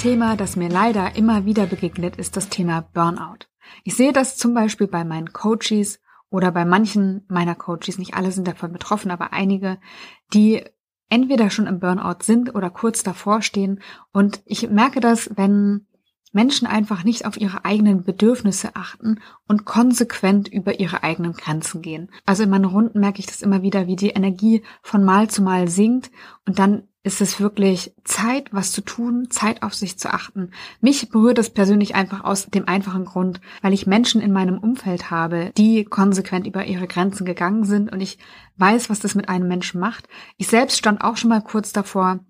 Thema, das mir leider immer wieder begegnet, ist das Thema Burnout. Ich sehe das zum Beispiel bei meinen Coaches oder bei manchen meiner Coaches, nicht alle sind davon betroffen, aber einige, die entweder schon im Burnout sind oder kurz davor stehen. Und ich merke das, wenn Menschen einfach nicht auf ihre eigenen Bedürfnisse achten und konsequent über ihre eigenen Grenzen gehen. Also in meinen Runden merke ich das immer wieder, wie die Energie von Mal zu Mal sinkt und dann ist es wirklich Zeit, was zu tun, Zeit auf sich zu achten. Mich berührt es persönlich einfach aus dem einfachen Grund, weil ich Menschen in meinem Umfeld habe, die konsequent über ihre Grenzen gegangen sind und ich weiß, was das mit einem Menschen macht. Ich selbst stand auch schon mal kurz davor,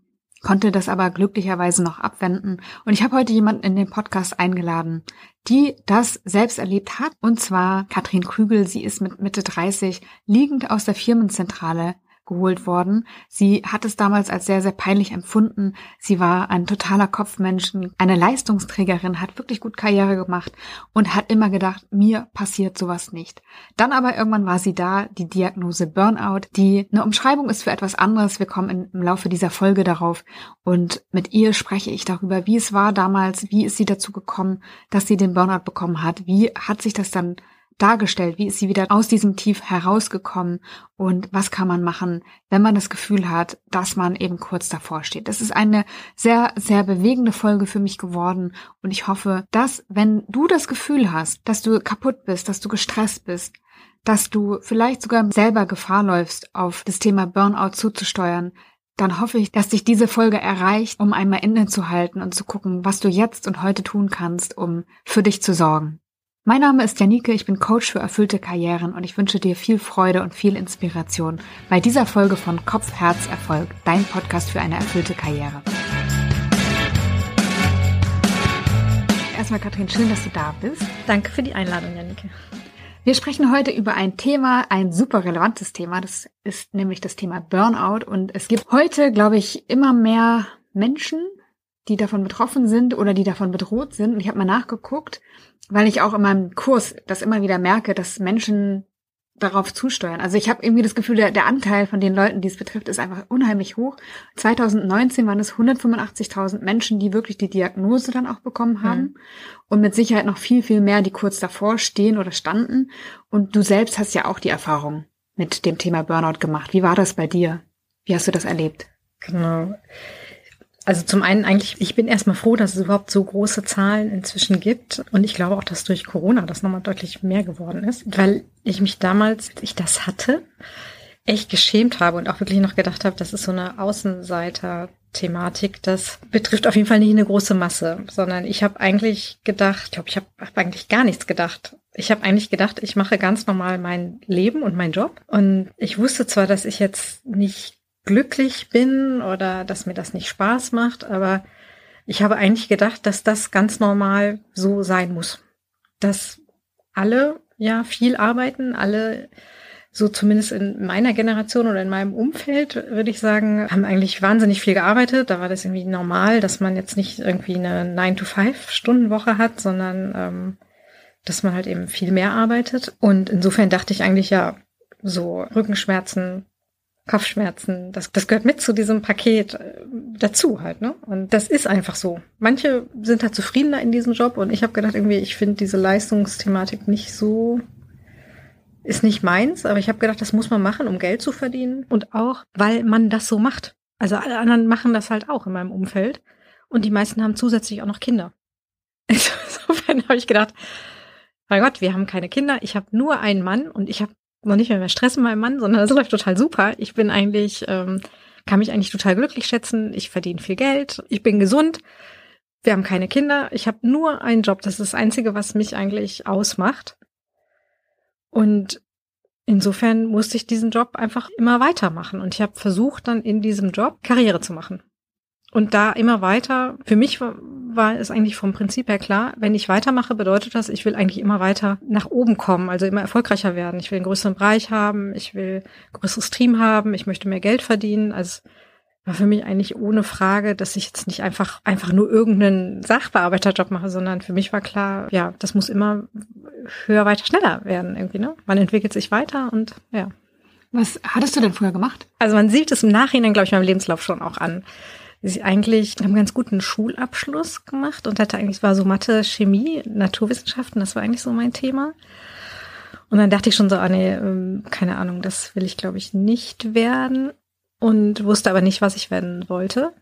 konnte das aber glücklicherweise noch abwenden. Und ich habe heute jemanden in den Podcast eingeladen, die das selbst erlebt hat. Und zwar Katrin Krügel. Sie ist mit Mitte 30 liegend aus der Firmenzentrale geholt worden. Sie hat es damals als sehr, sehr peinlich empfunden. Sie war ein totaler Kopfmensch, eine Leistungsträgerin, hat wirklich gut Karriere gemacht und hat immer gedacht, mir passiert sowas nicht. Dann aber irgendwann war sie da, die Diagnose Burnout, die eine Umschreibung ist für etwas anderes. Wir kommen im Laufe dieser Folge darauf und mit ihr spreche ich darüber, wie es war damals, wie ist sie dazu gekommen, dass sie den Burnout bekommen hat, wie hat sich das dann dargestellt, wie ist sie wieder aus diesem Tief herausgekommen und was kann man machen, wenn man das Gefühl hat, dass man eben kurz davor steht. Das ist eine sehr, sehr bewegende Folge für mich geworden und ich hoffe, dass wenn du das Gefühl hast, dass du kaputt bist, dass du gestresst bist, dass du vielleicht sogar selber Gefahr läufst, auf das Thema Burnout zuzusteuern, dann hoffe ich, dass dich diese Folge erreicht, um einmal innezuhalten und zu gucken, was du jetzt und heute tun kannst, um für dich zu sorgen. Mein Name ist Janike, ich bin Coach für erfüllte Karrieren und ich wünsche dir viel Freude und viel Inspiration bei dieser Folge von Kopf, Herz, Erfolg, dein Podcast für eine erfüllte Karriere. Erstmal Katrin, schön, dass du da bist. Danke für die Einladung, Janike. Wir sprechen heute über ein Thema, ein super relevantes Thema. Das ist nämlich das Thema Burnout. Und es gibt heute, glaube ich, immer mehr Menschen, die davon betroffen sind oder die davon bedroht sind. Und ich habe mal nachgeguckt weil ich auch in meinem Kurs das immer wieder merke, dass Menschen darauf zusteuern. Also ich habe irgendwie das Gefühl, der, der Anteil von den Leuten, die es betrifft, ist einfach unheimlich hoch. 2019 waren es 185.000 Menschen, die wirklich die Diagnose dann auch bekommen haben. Mhm. Und mit Sicherheit noch viel, viel mehr, die kurz davor stehen oder standen. Und du selbst hast ja auch die Erfahrung mit dem Thema Burnout gemacht. Wie war das bei dir? Wie hast du das erlebt? Genau. Also zum einen eigentlich, ich bin erstmal froh, dass es überhaupt so große Zahlen inzwischen gibt. Und ich glaube auch, dass durch Corona das nochmal deutlich mehr geworden ist, weil ich mich damals, als ich das hatte, echt geschämt habe und auch wirklich noch gedacht habe, das ist so eine Außenseiter-Thematik. Das betrifft auf jeden Fall nicht eine große Masse, sondern ich habe eigentlich gedacht, ich glaube, ich habe hab eigentlich gar nichts gedacht. Ich habe eigentlich gedacht, ich mache ganz normal mein Leben und meinen Job. Und ich wusste zwar, dass ich jetzt nicht glücklich bin oder dass mir das nicht Spaß macht, aber ich habe eigentlich gedacht, dass das ganz normal so sein muss. Dass alle ja viel arbeiten, alle so zumindest in meiner Generation oder in meinem Umfeld, würde ich sagen, haben eigentlich wahnsinnig viel gearbeitet. Da war das irgendwie normal, dass man jetzt nicht irgendwie eine 9-to-5-Stunden-Woche hat, sondern ähm, dass man halt eben viel mehr arbeitet. Und insofern dachte ich eigentlich ja, so Rückenschmerzen, Kopfschmerzen, das, das gehört mit zu diesem Paket äh, dazu halt, ne? Und das ist einfach so. Manche sind halt zufriedener in diesem Job und ich habe gedacht, irgendwie, ich finde diese Leistungsthematik nicht so, ist nicht meins, aber ich habe gedacht, das muss man machen, um Geld zu verdienen und auch, weil man das so macht. Also alle anderen machen das halt auch in meinem Umfeld und die meisten haben zusätzlich auch noch Kinder. Insofern habe ich gedacht, mein Gott, wir haben keine Kinder, ich habe nur einen Mann und ich habe noch nicht mehr, mehr Stress mit meinem Mann, sondern es läuft total super. Ich bin eigentlich, ähm, kann mich eigentlich total glücklich schätzen. Ich verdiene viel Geld. Ich bin gesund. Wir haben keine Kinder. Ich habe nur einen Job. Das ist das Einzige, was mich eigentlich ausmacht. Und insofern musste ich diesen Job einfach immer weitermachen. Und ich habe versucht, dann in diesem Job Karriere zu machen. Und da immer weiter, für mich war, es eigentlich vom Prinzip her klar, wenn ich weitermache, bedeutet das, ich will eigentlich immer weiter nach oben kommen, also immer erfolgreicher werden. Ich will einen größeren Bereich haben, ich will ein größeres Team haben, ich möchte mehr Geld verdienen. Also war für mich eigentlich ohne Frage, dass ich jetzt nicht einfach, einfach nur irgendeinen Sachbearbeiterjob mache, sondern für mich war klar, ja, das muss immer höher, weiter, schneller werden irgendwie, ne? Man entwickelt sich weiter und ja. Was hattest du denn früher gemacht? Also man sieht es im Nachhinein, glaube ich, meinem Lebenslauf schon auch an ich eigentlich einen ganz guten Schulabschluss gemacht und hatte eigentlich, war so Mathe, Chemie, Naturwissenschaften, das war eigentlich so mein Thema. Und dann dachte ich schon so, ah nee, ähm, keine Ahnung, das will ich glaube ich nicht werden und wusste aber nicht, was ich werden wollte.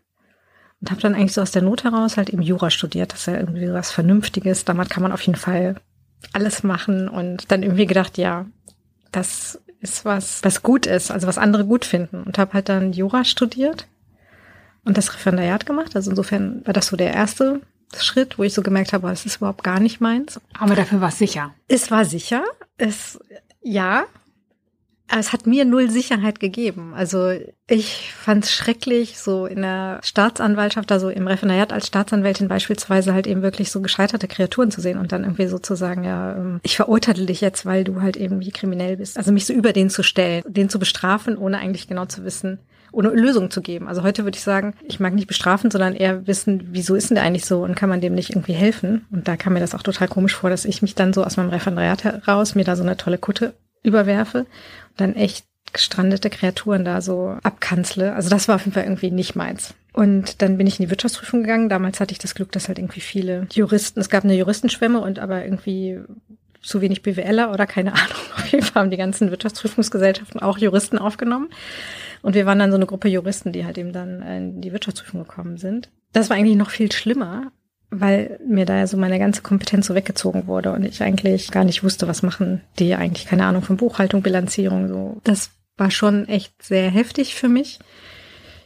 Und habe dann eigentlich so aus der Not heraus halt eben Jura studiert. Das ist ja irgendwie was Vernünftiges. Damit kann man auf jeden Fall alles machen und dann irgendwie gedacht, ja, das ist was, was gut ist, also was andere gut finden. Und habe halt dann Jura studiert und das Referendariat gemacht. Also insofern war das so der erste Schritt, wo ich so gemerkt habe, das ist überhaupt gar nicht meins. Aber dafür war es sicher. Es war sicher. Es, ja, es hat mir null Sicherheit gegeben. Also ich fand es schrecklich, so in der Staatsanwaltschaft, also im Referendariat als Staatsanwältin beispielsweise halt eben wirklich so gescheiterte Kreaturen zu sehen und dann irgendwie sozusagen, ja, ähm, ich verurteile dich jetzt, weil du halt eben wie kriminell bist. Also mich so über den zu stellen, den zu bestrafen, ohne eigentlich genau zu wissen, ohne Lösung zu geben. Also heute würde ich sagen, ich mag nicht bestrafen, sondern eher wissen, wieso ist denn der eigentlich so und kann man dem nicht irgendwie helfen? Und da kam mir das auch total komisch vor, dass ich mich dann so aus meinem Referendariat heraus mir da so eine tolle Kutte überwerfe und dann echt gestrandete Kreaturen da so abkanzle. Also das war auf jeden Fall irgendwie nicht meins. Und dann bin ich in die Wirtschaftsprüfung gegangen. Damals hatte ich das Glück, dass halt irgendwie viele Juristen, es gab eine Juristenschwemme und aber irgendwie zu wenig BWLer oder keine Ahnung. Auf jeden Fall haben die ganzen Wirtschaftsprüfungsgesellschaften auch Juristen aufgenommen. Und wir waren dann so eine Gruppe Juristen, die halt eben dann in die Wirtschaftsprüfung gekommen sind. Das war eigentlich noch viel schlimmer, weil mir da ja so meine ganze Kompetenz so weggezogen wurde und ich eigentlich gar nicht wusste, was machen die eigentlich, keine Ahnung von Buchhaltung, Bilanzierung, so. Das war schon echt sehr heftig für mich.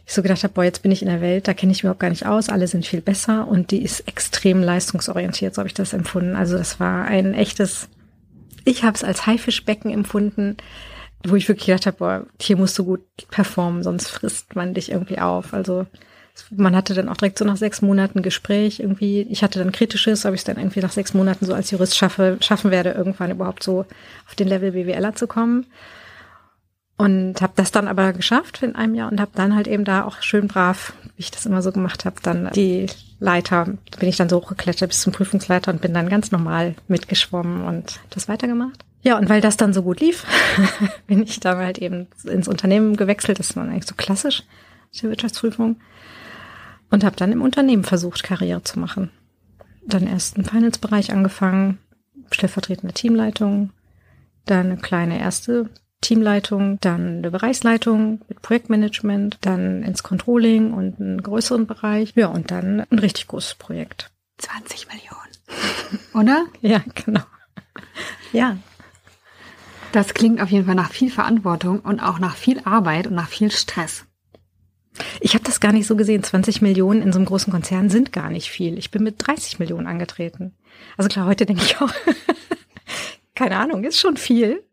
Ich so gedacht habe, boah, jetzt bin ich in der Welt, da kenne ich mich überhaupt gar nicht aus, alle sind viel besser und die ist extrem leistungsorientiert, so habe ich das empfunden. Also das war ein echtes, ich habe es als Haifischbecken empfunden, wo ich wirklich gedacht habe, boah, hier musst du gut performen, sonst frisst man dich irgendwie auf. Also man hatte dann auch direkt so nach sechs Monaten Gespräch irgendwie. Ich hatte dann kritisches, ob ich es dann irgendwie nach sechs Monaten so als Jurist schaffe, schaffen werde, irgendwann überhaupt so auf den Level BWLer zu kommen. Und habe das dann aber geschafft in einem Jahr und habe dann halt eben da auch schön brav, wie ich das immer so gemacht habe, dann die Leiter, bin ich dann so hochgeklettert bis zum Prüfungsleiter und bin dann ganz normal mitgeschwommen und das weitergemacht. Ja, und weil das dann so gut lief, bin ich dann halt eben ins Unternehmen gewechselt. Das ist dann eigentlich so klassisch, die Wirtschaftsprüfung und habe dann im Unternehmen versucht, Karriere zu machen. Dann erst im Finance-Bereich angefangen, stellvertretende Teamleitung, dann eine kleine erste Teamleitung, dann eine Bereichsleitung mit Projektmanagement, dann ins Controlling und einen größeren Bereich. Ja, und dann ein richtig großes Projekt. 20 Millionen. Oder? ja, genau. Ja. Das klingt auf jeden Fall nach viel Verantwortung und auch nach viel Arbeit und nach viel Stress. Ich habe das gar nicht so gesehen. 20 Millionen in so einem großen Konzern sind gar nicht viel. Ich bin mit 30 Millionen angetreten. Also klar, heute denke ich auch, keine Ahnung, ist schon viel.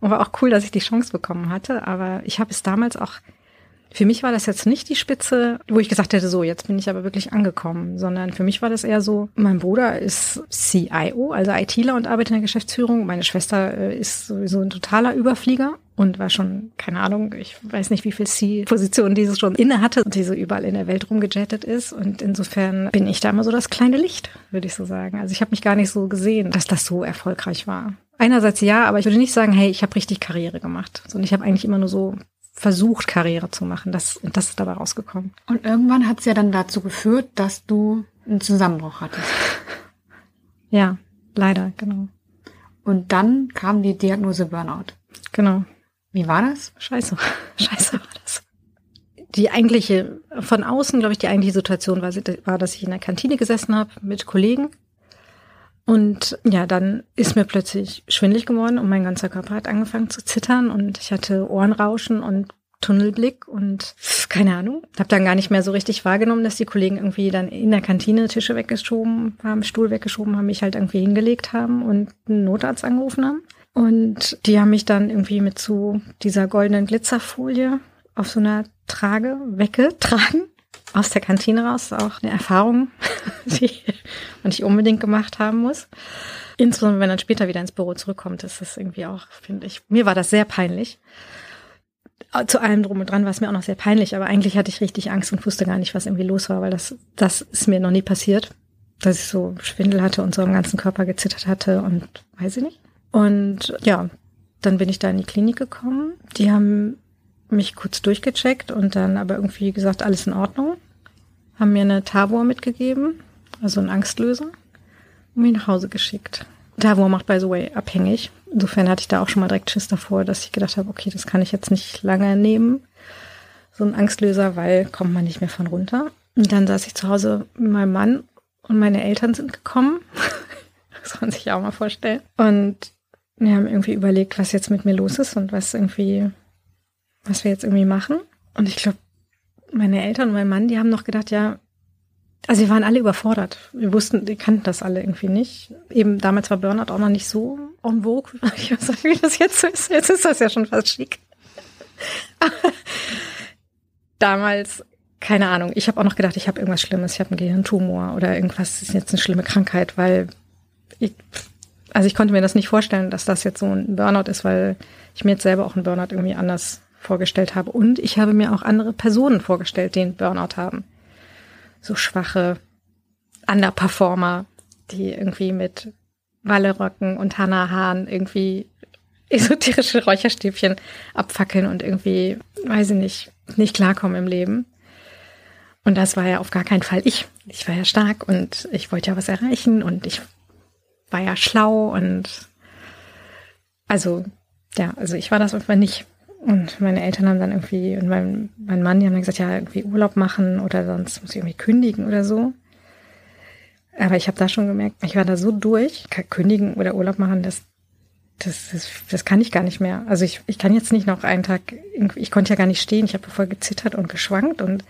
Und war auch cool, dass ich die Chance bekommen hatte. Aber ich habe es damals auch, für mich war das jetzt nicht die Spitze, wo ich gesagt hätte, so, jetzt bin ich aber wirklich angekommen, sondern für mich war das eher so, mein Bruder ist CIO, also ITler und arbeitet in der Geschäftsführung. Meine Schwester äh, ist sowieso ein totaler Überflieger und war schon, keine Ahnung, ich weiß nicht, wie viel C-Positionen diese schon inne hatte die so überall in der Welt rumgejettet ist. Und insofern bin ich da immer so das kleine Licht, würde ich so sagen. Also ich habe mich gar nicht so gesehen, dass das so erfolgreich war. Einerseits ja, aber ich würde nicht sagen, hey, ich habe richtig Karriere gemacht, sondern ich habe eigentlich immer nur so versucht, Karriere zu machen. Das, das ist dabei rausgekommen. Und irgendwann hat es ja dann dazu geführt, dass du einen Zusammenbruch hattest. Ja, leider, genau. Und dann kam die Diagnose Burnout. Genau. Wie war das? Scheiße. Scheiße war das. Die eigentliche, von außen, glaube ich, die eigentliche Situation war, war, dass ich in der Kantine gesessen habe mit Kollegen. Und ja, dann ist mir plötzlich schwindlig geworden und mein ganzer Körper hat angefangen zu zittern und ich hatte Ohrenrauschen und Tunnelblick und keine Ahnung. Habe dann gar nicht mehr so richtig wahrgenommen, dass die Kollegen irgendwie dann in der Kantine Tische weggeschoben haben, Stuhl weggeschoben haben, mich halt irgendwie hingelegt haben und einen Notarzt angerufen haben. Und die haben mich dann irgendwie mit so dieser goldenen Glitzerfolie auf so einer Trage weggetragen. Aus der Kantine raus. Auch eine Erfahrung, die man nicht unbedingt gemacht haben muss. Insbesondere wenn man später wieder ins Büro zurückkommt, ist das irgendwie auch, finde ich. Mir war das sehr peinlich. Zu allem drum und dran war es mir auch noch sehr peinlich, aber eigentlich hatte ich richtig Angst und wusste gar nicht, was irgendwie los war, weil das, das ist mir noch nie passiert, dass ich so Schwindel hatte und so am ganzen Körper gezittert hatte und weiß ich nicht. Und ja, dann bin ich da in die Klinik gekommen. Die haben mich kurz durchgecheckt und dann aber irgendwie gesagt, alles in Ordnung. haben mir eine Tavor mitgegeben, also einen Angstlöser, und mich nach Hause geschickt. Tavor macht, by the way, abhängig. Insofern hatte ich da auch schon mal direkt Schiss davor, dass ich gedacht habe, okay, das kann ich jetzt nicht lange nehmen. So ein Angstlöser, weil kommt man nicht mehr von runter. Und dann saß ich zu Hause mit meinem Mann und meine Eltern sind gekommen. das kann man sich auch mal vorstellen. Und wir haben irgendwie überlegt, was jetzt mit mir los ist und was irgendwie, was wir jetzt irgendwie machen. Und ich glaube, meine Eltern und mein Mann, die haben noch gedacht, ja, also wir waren alle überfordert. Wir wussten, die kannten das alle irgendwie nicht. Eben damals war Burnout auch noch nicht so en vogue, wie das jetzt so ist. Jetzt ist das ja schon fast schick. damals, keine Ahnung, ich habe auch noch gedacht, ich habe irgendwas Schlimmes, ich habe einen Gehirntumor oder irgendwas ist jetzt eine schlimme Krankheit, weil ich, also ich konnte mir das nicht vorstellen, dass das jetzt so ein Burnout ist, weil ich mir jetzt selber auch einen Burnout irgendwie anders vorgestellt habe. Und ich habe mir auch andere Personen vorgestellt, die einen Burnout haben. So schwache Underperformer, die irgendwie mit Walleröcken und Hannah Hahn irgendwie esoterische Räucherstäbchen abfackeln und irgendwie, weiß ich nicht, nicht klarkommen im Leben. Und das war ja auf gar keinen Fall ich. Ich war ja stark und ich wollte ja was erreichen und ich war ja schlau und also, ja, also ich war das irgendwann nicht. Und meine Eltern haben dann irgendwie, und mein, mein Mann, die haben dann gesagt, ja, irgendwie Urlaub machen oder sonst muss ich irgendwie kündigen oder so. Aber ich habe da schon gemerkt, ich war da so durch, kündigen oder Urlaub machen, das, das, das, das kann ich gar nicht mehr. Also ich, ich kann jetzt nicht noch einen Tag, ich konnte ja gar nicht stehen, ich habe voll gezittert und geschwankt und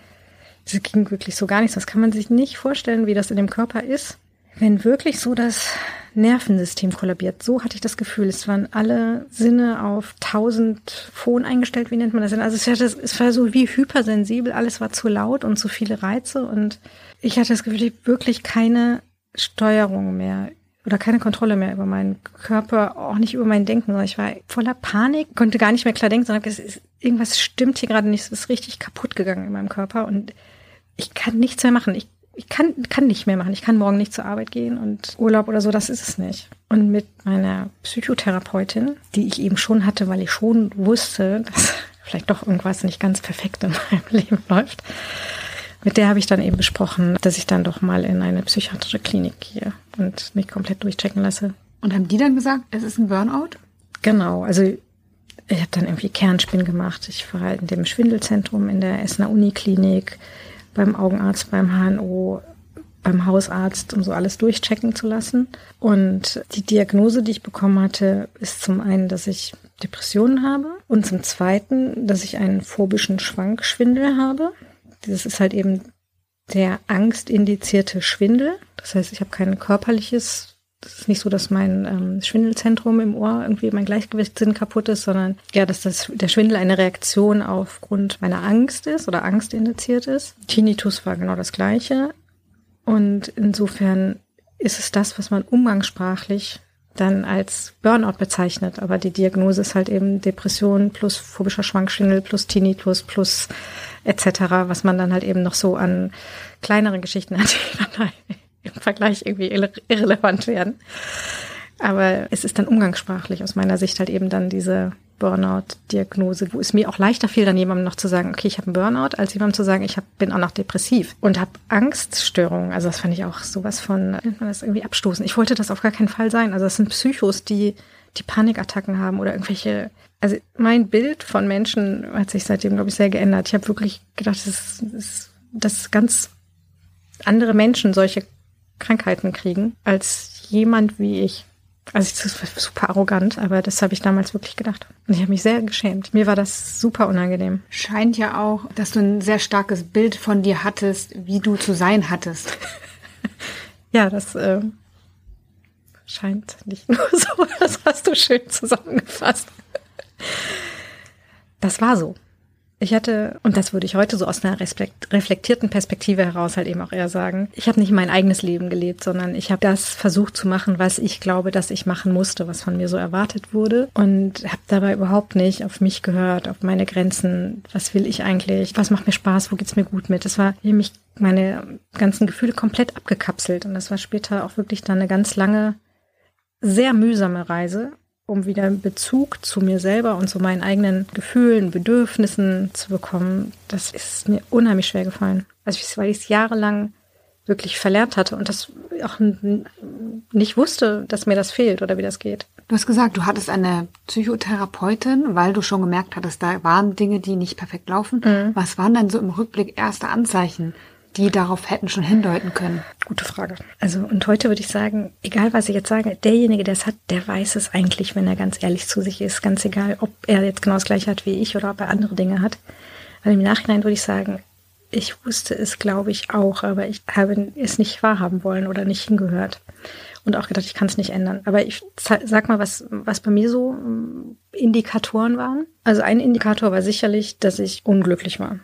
das ging wirklich so gar nichts. Das kann man sich nicht vorstellen, wie das in dem Körper ist, wenn wirklich so das Nervensystem kollabiert. So hatte ich das Gefühl. Es waren alle Sinne auf tausend Phon eingestellt. Wie nennt man das denn? Also es war, das, es war so wie hypersensibel. Alles war zu laut und zu viele Reize. Und ich hatte das Gefühl, ich wirklich keine Steuerung mehr oder keine Kontrolle mehr über meinen Körper, auch nicht über mein Denken, ich war voller Panik, konnte gar nicht mehr klar denken, sondern ist, irgendwas stimmt hier gerade nicht, es ist richtig kaputt gegangen in meinem Körper und ich kann nichts mehr machen. Ich ich kann, kann nicht mehr machen. Ich kann morgen nicht zur Arbeit gehen und Urlaub oder so, das ist es nicht. Und mit meiner Psychotherapeutin, die ich eben schon hatte, weil ich schon wusste, dass vielleicht doch irgendwas nicht ganz perfekt in meinem Leben läuft, mit der habe ich dann eben besprochen, dass ich dann doch mal in eine psychiatrische Klinik gehe und mich komplett durchchecken lasse. Und haben die dann gesagt, es ist ein Burnout? Genau, also ich habe dann irgendwie Kernspin gemacht. Ich war in dem Schwindelzentrum in der Essener Uniklinik beim Augenarzt, beim HNO, beim Hausarzt, um so alles durchchecken zu lassen. Und die Diagnose, die ich bekommen hatte, ist zum einen, dass ich Depressionen habe und zum zweiten, dass ich einen phobischen Schwankschwindel habe. Das ist halt eben der angstindizierte Schwindel. Das heißt, ich habe kein körperliches es ist nicht so, dass mein ähm, Schwindelzentrum im Ohr irgendwie mein Gleichgewichtssinn kaputt ist, sondern ja, dass das, der Schwindel eine Reaktion aufgrund meiner Angst ist oder Angst indiziert ist. Tinnitus war genau das Gleiche. Und insofern ist es das, was man umgangssprachlich dann als Burnout bezeichnet. Aber die Diagnose ist halt eben Depression plus phobischer Schwankschwindel plus Tinnitus plus etc., was man dann halt eben noch so an kleineren Geschichten hat, im Vergleich irgendwie irrelevant werden. Aber es ist dann umgangssprachlich aus meiner Sicht halt eben dann diese Burnout-Diagnose, wo es mir auch leichter fiel, dann jemandem noch zu sagen, okay, ich habe einen Burnout, als jemandem zu sagen, ich hab, bin auch noch depressiv und habe Angststörungen. Also das fand ich auch sowas von, nennt man das irgendwie abstoßen. Ich wollte das auf gar keinen Fall sein. Also das sind Psychos, die die Panikattacken haben oder irgendwelche. Also mein Bild von Menschen hat sich seitdem, glaube ich, sehr geändert. Ich habe wirklich gedacht, das ist, dass ganz andere Menschen solche Krankheiten kriegen als jemand wie ich. Also ich ist super arrogant, aber das habe ich damals wirklich gedacht. Und ich habe mich sehr geschämt. Mir war das super unangenehm. Scheint ja auch, dass du ein sehr starkes Bild von dir hattest, wie du zu sein hattest. ja, das äh, scheint nicht nur so. Das hast du schön zusammengefasst. Das war so ich hatte, und das würde ich heute so aus einer reflektierten Perspektive heraus halt eben auch eher sagen, ich habe nicht mein eigenes Leben gelebt, sondern ich habe das versucht zu machen, was ich glaube, dass ich machen musste, was von mir so erwartet wurde und habe dabei überhaupt nicht auf mich gehört, auf meine Grenzen, was will ich eigentlich, was macht mir Spaß, wo geht's mir gut mit. Das war nämlich meine ganzen Gefühle komplett abgekapselt und das war später auch wirklich dann eine ganz lange, sehr mühsame Reise, um wieder einen Bezug zu mir selber und zu meinen eigenen Gefühlen, Bedürfnissen zu bekommen, das ist mir unheimlich schwer gefallen. Also weil ich es jahrelang wirklich verlernt hatte und das auch nicht wusste, dass mir das fehlt oder wie das geht. Du hast gesagt, du hattest eine Psychotherapeutin, weil du schon gemerkt hattest, da waren Dinge, die nicht perfekt laufen. Mhm. Was waren denn so im Rückblick erste Anzeichen, die darauf hätten schon hindeuten können? Gute Frage. Also, und heute würde ich sagen, egal was ich jetzt sage, derjenige, der es hat, der weiß es eigentlich, wenn er ganz ehrlich zu sich ist. Ganz egal, ob er jetzt genau das gleiche hat wie ich oder ob er andere Dinge hat. Weil im Nachhinein würde ich sagen, ich wusste es, glaube ich, auch, aber ich habe es nicht wahrhaben wollen oder nicht hingehört. Und auch gedacht, ich kann es nicht ändern. Aber ich sag mal, was, was bei mir so mm, Indikatoren waren. Also ein Indikator war sicherlich, dass ich unglücklich war.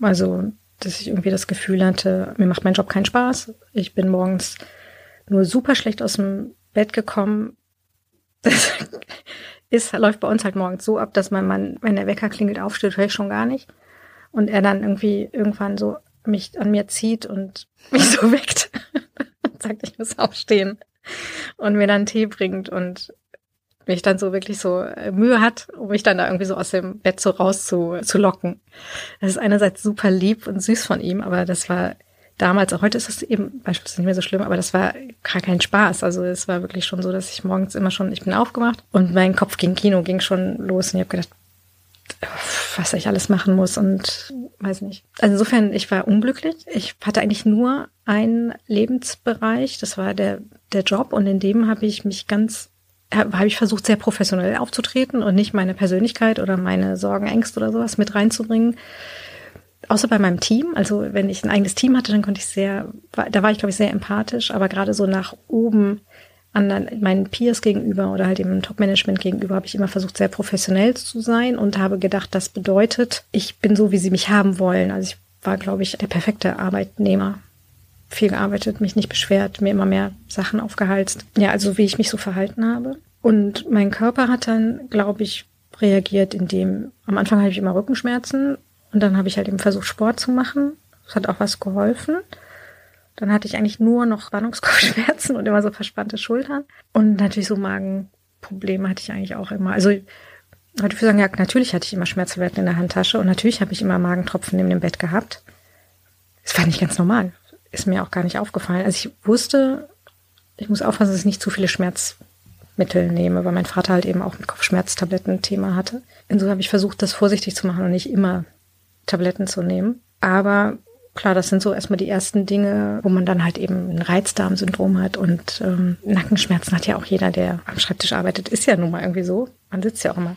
Also, dass ich irgendwie das Gefühl hatte, mir macht mein Job keinen Spaß. Ich bin morgens nur super schlecht aus dem Bett gekommen. Das ist, läuft bei uns halt morgens so ab, dass mein Mann, wenn der Wecker klingelt, aufsteht, höre ich schon gar nicht und er dann irgendwie irgendwann so mich an mir zieht und mich so weckt und sagt, ich muss aufstehen und mir dann Tee bringt und mich dann so wirklich so äh, Mühe hat, um mich dann da irgendwie so aus dem Bett so raus zu, zu locken. Das ist einerseits super lieb und süß von ihm, aber das war damals, auch heute ist das eben beispielsweise nicht mehr so schlimm, aber das war gar kein Spaß. Also es war wirklich schon so, dass ich morgens immer schon, ich bin aufgemacht und mein Kopf ging Kino, ging schon los und ich habe gedacht, was ich alles machen muss und weiß nicht. Also insofern, ich war unglücklich. Ich hatte eigentlich nur einen Lebensbereich, das war der, der Job und in dem habe ich mich ganz, habe ich versucht, sehr professionell aufzutreten und nicht meine Persönlichkeit oder meine Sorgen, Ängste oder sowas mit reinzubringen. Außer bei meinem Team. Also wenn ich ein eigenes Team hatte, dann konnte ich sehr, da war ich, glaube ich, sehr empathisch, aber gerade so nach oben anderen, meinen Peers gegenüber oder halt dem Top-Management gegenüber habe ich immer versucht, sehr professionell zu sein und habe gedacht, das bedeutet, ich bin so, wie sie mich haben wollen. Also ich war, glaube ich, der perfekte Arbeitnehmer. Viel gearbeitet, mich nicht beschwert, mir immer mehr Sachen aufgehalst. Ja, also wie ich mich so verhalten habe. Und mein Körper hat dann, glaube ich, reagiert, indem am Anfang hatte ich immer Rückenschmerzen und dann habe ich halt eben versucht, Sport zu machen. Das hat auch was geholfen. Dann hatte ich eigentlich nur noch Spannungskopfschmerzen und immer so verspannte Schultern. Und natürlich so Magenprobleme hatte ich eigentlich auch immer. Also würde ich sagen, ja, natürlich hatte ich immer Schmerztabletten in der Handtasche und natürlich habe ich immer Magentropfen neben dem Bett gehabt. Das war nicht ganz normal. Ist mir auch gar nicht aufgefallen. Also ich wusste, ich muss aufpassen, dass ich nicht zu viele Schmerzmittel nehme, weil mein Vater halt eben auch mit Kopfschmerztabletten Thema hatte. Insofern habe ich versucht, das vorsichtig zu machen und nicht immer Tabletten zu nehmen. Aber Klar, das sind so erstmal die ersten Dinge, wo man dann halt eben ein Reizdarmsyndrom hat und ähm, Nackenschmerzen hat ja auch jeder, der am Schreibtisch arbeitet. Ist ja nun mal irgendwie so. Man sitzt ja auch immer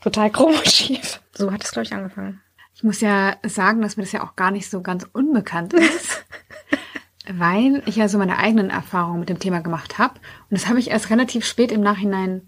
total krumm und schief. So hat es, glaube ich, angefangen. Ich muss ja sagen, dass mir das ja auch gar nicht so ganz unbekannt ist, weil ich ja so meine eigenen Erfahrungen mit dem Thema gemacht habe. Und das habe ich erst relativ spät im Nachhinein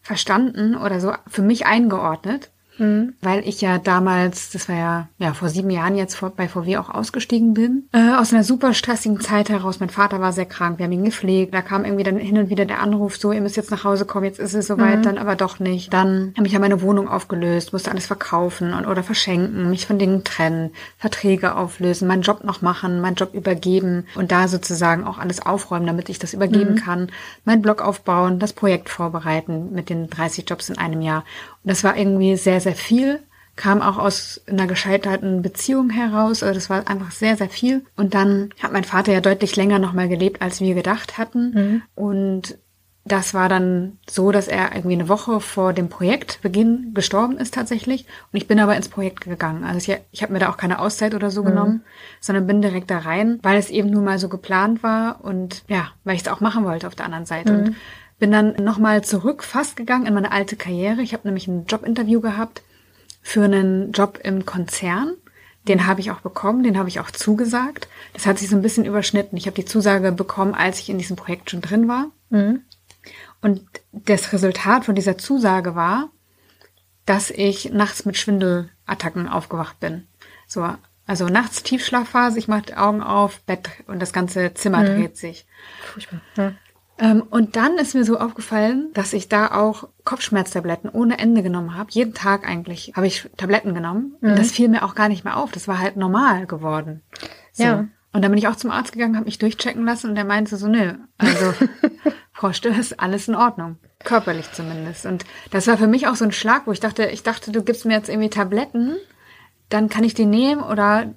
verstanden oder so für mich eingeordnet. Mhm. Weil ich ja damals, das war ja, ja vor sieben Jahren jetzt vor, bei VW auch ausgestiegen bin. Äh, aus einer super stressigen Zeit heraus. Mein Vater war sehr krank, wir haben ihn gepflegt. Da kam irgendwie dann hin und wieder der Anruf, so, ihr müsst jetzt nach Hause kommen, jetzt ist es soweit, mhm. dann aber doch nicht. Dann habe ich ja meine Wohnung aufgelöst, musste alles verkaufen und, oder verschenken, mich von Dingen trennen, Verträge auflösen, meinen Job noch machen, meinen Job übergeben und da sozusagen auch alles aufräumen, damit ich das übergeben mhm. kann, meinen Blog aufbauen, das Projekt vorbereiten mit den 30 Jobs in einem Jahr. Und das war irgendwie sehr, sehr viel, kam auch aus einer gescheiterten Beziehung heraus. Also das war einfach sehr, sehr viel. Und dann hat mein Vater ja deutlich länger nochmal gelebt, als wir gedacht hatten. Mhm. Und das war dann so, dass er irgendwie eine Woche vor dem Projektbeginn gestorben ist tatsächlich. Und ich bin aber ins Projekt gegangen. Also ich, ich habe mir da auch keine Auszeit oder so mhm. genommen, sondern bin direkt da rein, weil es eben nun mal so geplant war und ja, weil ich es auch machen wollte auf der anderen Seite. Mhm. Und bin dann nochmal zurück fast gegangen in meine alte Karriere. Ich habe nämlich ein Jobinterview gehabt für einen Job im Konzern. Den habe ich auch bekommen, den habe ich auch zugesagt. Das hat sich so ein bisschen überschnitten. Ich habe die Zusage bekommen, als ich in diesem Projekt schon drin war. Mhm. Und das Resultat von dieser Zusage war, dass ich nachts mit Schwindelattacken aufgewacht bin. So, also nachts Tiefschlafphase, ich mache die Augen auf, Bett und das ganze Zimmer mhm. dreht sich. Furchtbar. Ja. Ähm, und dann ist mir so aufgefallen, dass ich da auch Kopfschmerztabletten ohne Ende genommen habe. Jeden Tag eigentlich habe ich Tabletten genommen. Mhm. Und das fiel mir auch gar nicht mehr auf. Das war halt normal geworden. So. Ja. Und dann bin ich auch zum Arzt gegangen, habe mich durchchecken lassen und der meinte so, nö, also Frau Stör ist alles in Ordnung. Körperlich zumindest. Und das war für mich auch so ein Schlag, wo ich dachte, ich dachte, du gibst mir jetzt irgendwie Tabletten, dann kann ich die nehmen oder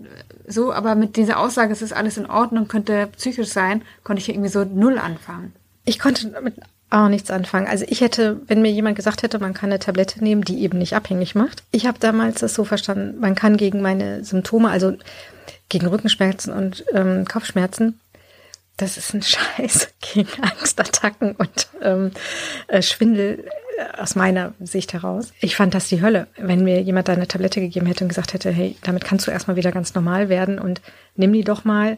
so, aber mit dieser Aussage, es ist alles in Ordnung, könnte psychisch sein, konnte ich irgendwie so null anfangen. Ich konnte damit auch nichts anfangen. Also ich hätte, wenn mir jemand gesagt hätte, man kann eine Tablette nehmen, die eben nicht abhängig macht. Ich habe damals das so verstanden, man kann gegen meine Symptome, also gegen Rückenschmerzen und ähm, Kopfschmerzen, das ist ein Scheiß gegen Angstattacken und ähm, äh, Schwindel äh, aus meiner Sicht heraus. Ich fand das die Hölle, wenn mir jemand da eine Tablette gegeben hätte und gesagt hätte, hey, damit kannst du erstmal wieder ganz normal werden und nimm die doch mal.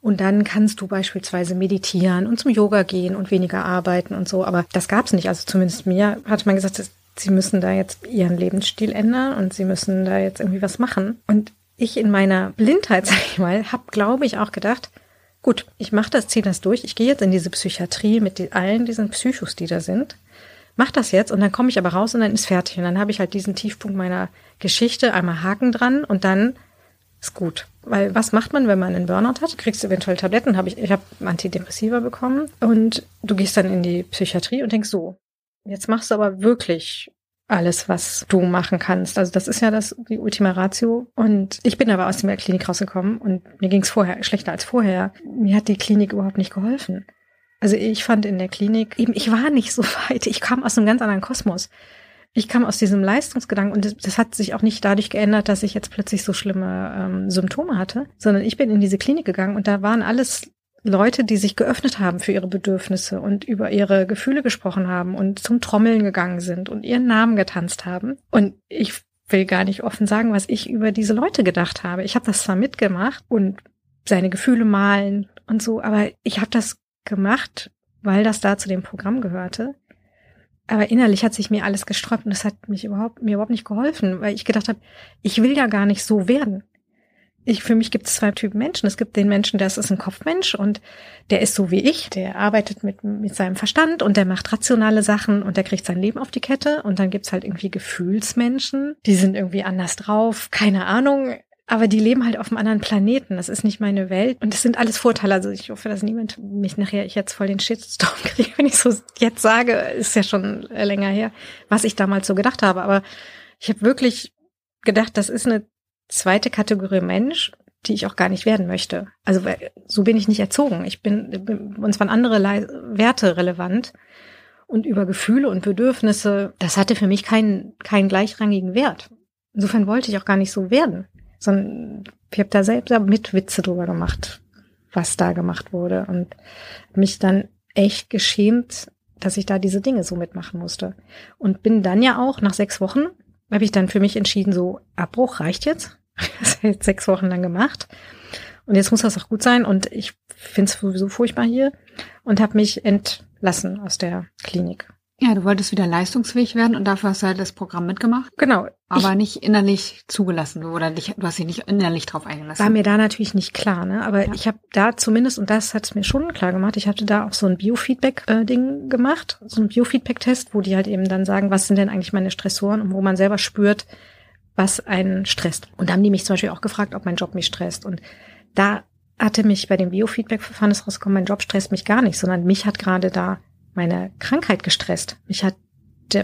Und dann kannst du beispielsweise meditieren und zum Yoga gehen und weniger arbeiten und so. Aber das gab's nicht. Also zumindest mir hat man gesagt, sie müssen da jetzt ihren Lebensstil ändern und sie müssen da jetzt irgendwie was machen. Und ich in meiner Blindheit, sag ich mal, habe, glaube ich, auch gedacht, gut, ich mache das, ziehe das durch, ich gehe jetzt in diese Psychiatrie mit die, allen diesen Psychos, die da sind, mach das jetzt und dann komme ich aber raus und dann ist fertig. Und dann habe ich halt diesen Tiefpunkt meiner Geschichte, einmal Haken dran und dann ist gut. Weil was macht man, wenn man einen Burnout hat? Kriegst du eventuell Tabletten, habe ich, ich habe Antidepressiva bekommen und du gehst dann in die Psychiatrie und denkst so, jetzt machst du aber wirklich alles, was du machen kannst. Also das ist ja das die Ultima Ratio. Und ich bin aber aus der Klinik rausgekommen und mir ging es vorher schlechter als vorher. Mir hat die Klinik überhaupt nicht geholfen. Also ich fand in der Klinik eben, ich war nicht so weit. Ich kam aus einem ganz anderen Kosmos. Ich kam aus diesem Leistungsgedanken und das, das hat sich auch nicht dadurch geändert, dass ich jetzt plötzlich so schlimme ähm, Symptome hatte, sondern ich bin in diese Klinik gegangen und da waren alles Leute, die sich geöffnet haben für ihre Bedürfnisse und über ihre Gefühle gesprochen haben und zum Trommeln gegangen sind und ihren Namen getanzt haben. Und ich will gar nicht offen sagen, was ich über diese Leute gedacht habe. Ich habe das zwar mitgemacht und seine Gefühle malen und so, aber ich habe das gemacht, weil das da zu dem Programm gehörte. Aber innerlich hat sich mir alles gesträubt und das hat mich überhaupt, mir überhaupt nicht geholfen, weil ich gedacht habe, ich will ja gar nicht so werden ich, für mich gibt es zwei Typen Menschen. Es gibt den Menschen, der ist ein Kopfmensch und der ist so wie ich. Der arbeitet mit, mit seinem Verstand und der macht rationale Sachen und der kriegt sein Leben auf die Kette. Und dann gibt's halt irgendwie Gefühlsmenschen, die sind irgendwie anders drauf, keine Ahnung. Aber die leben halt auf einem anderen Planeten. Das ist nicht meine Welt. Und das sind alles Vorteile. Also ich hoffe, dass niemand mich nachher ich jetzt voll den Shitstorm kriege, wenn ich so jetzt sage, ist ja schon länger her, was ich damals so gedacht habe. Aber ich habe wirklich gedacht, das ist eine zweite Kategorie Mensch, die ich auch gar nicht werden möchte. Also so bin ich nicht erzogen. Ich bin, uns waren andere Werte relevant und über Gefühle und Bedürfnisse, das hatte für mich keinen, keinen gleichrangigen Wert. Insofern wollte ich auch gar nicht so werden, sondern ich habe da selbst mit Witze drüber gemacht, was da gemacht wurde und mich dann echt geschämt, dass ich da diese Dinge so mitmachen musste. Und bin dann ja auch nach sechs Wochen habe ich dann für mich entschieden, so Abbruch reicht jetzt. Das habe ich sechs Wochen lang gemacht. Und jetzt muss das auch gut sein. Und ich finde es sowieso furchtbar hier und habe mich entlassen aus der Klinik. Ja, du wolltest wieder leistungsfähig werden und dafür hast du halt das Programm mitgemacht. Genau. Aber ich, nicht innerlich zugelassen oder dich, du hast dich nicht innerlich drauf eingelassen. War mir da natürlich nicht klar, ne? Aber ja. ich habe da zumindest, und das hat es mir schon klar gemacht, ich hatte da auch so ein Biofeedback-Ding äh, gemacht, so ein Biofeedback-Test, wo die halt eben dann sagen, was sind denn eigentlich meine Stressoren und wo man selber spürt, was einen stresst. Und da haben die mich zum Beispiel auch gefragt, ob mein Job mich stresst. Und da hatte mich bei dem Biofeedback-Verfahren rausgekommen, mein Job stresst mich gar nicht, sondern mich hat gerade da meine Krankheit gestresst. Mich hat